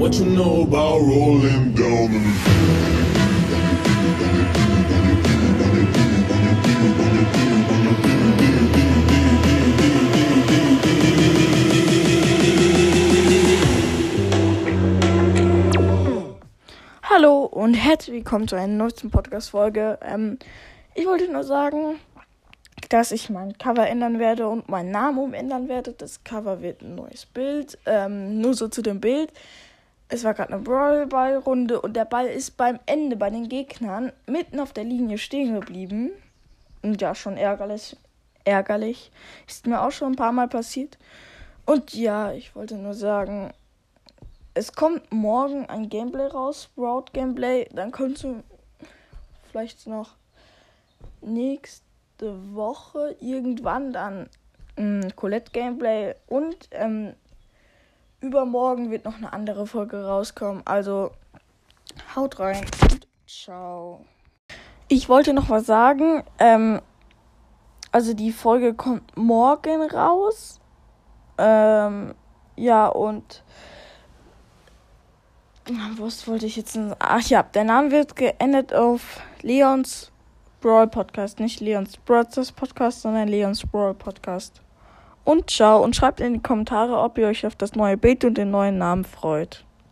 What you know about rolling down the Hallo und herzlich willkommen zu einer neuesten Podcast-Folge. Ähm, ich wollte nur sagen, dass ich mein Cover ändern werde und meinen Namen umändern werde. Das Cover wird ein neues Bild. Ähm, nur so zu dem Bild. Es war gerade eine Brawl-Ball-Runde und der Ball ist beim Ende bei den Gegnern mitten auf der Linie stehen geblieben. Und ja, schon ärgerlich. Ärgerlich. Ist mir auch schon ein paar Mal passiert. Und ja, ich wollte nur sagen, es kommt morgen ein Gameplay raus, Sprout Gameplay. Dann könntest du vielleicht noch nächste Woche irgendwann dann ein Colette Gameplay und ähm, übermorgen wird noch eine andere Folge rauskommen. Also haut rein und ciao. Ich wollte noch was sagen. Ähm, also die Folge kommt morgen raus. Ähm, ja und was wollte ich jetzt? Ach ja, der Name wird geändert auf Leons Brawl Podcast. Nicht Leons Brothers Podcast, sondern Leons Brawl Podcast. Und ciao und schreibt in die Kommentare, ob ihr euch auf das neue Bild und den neuen Namen freut.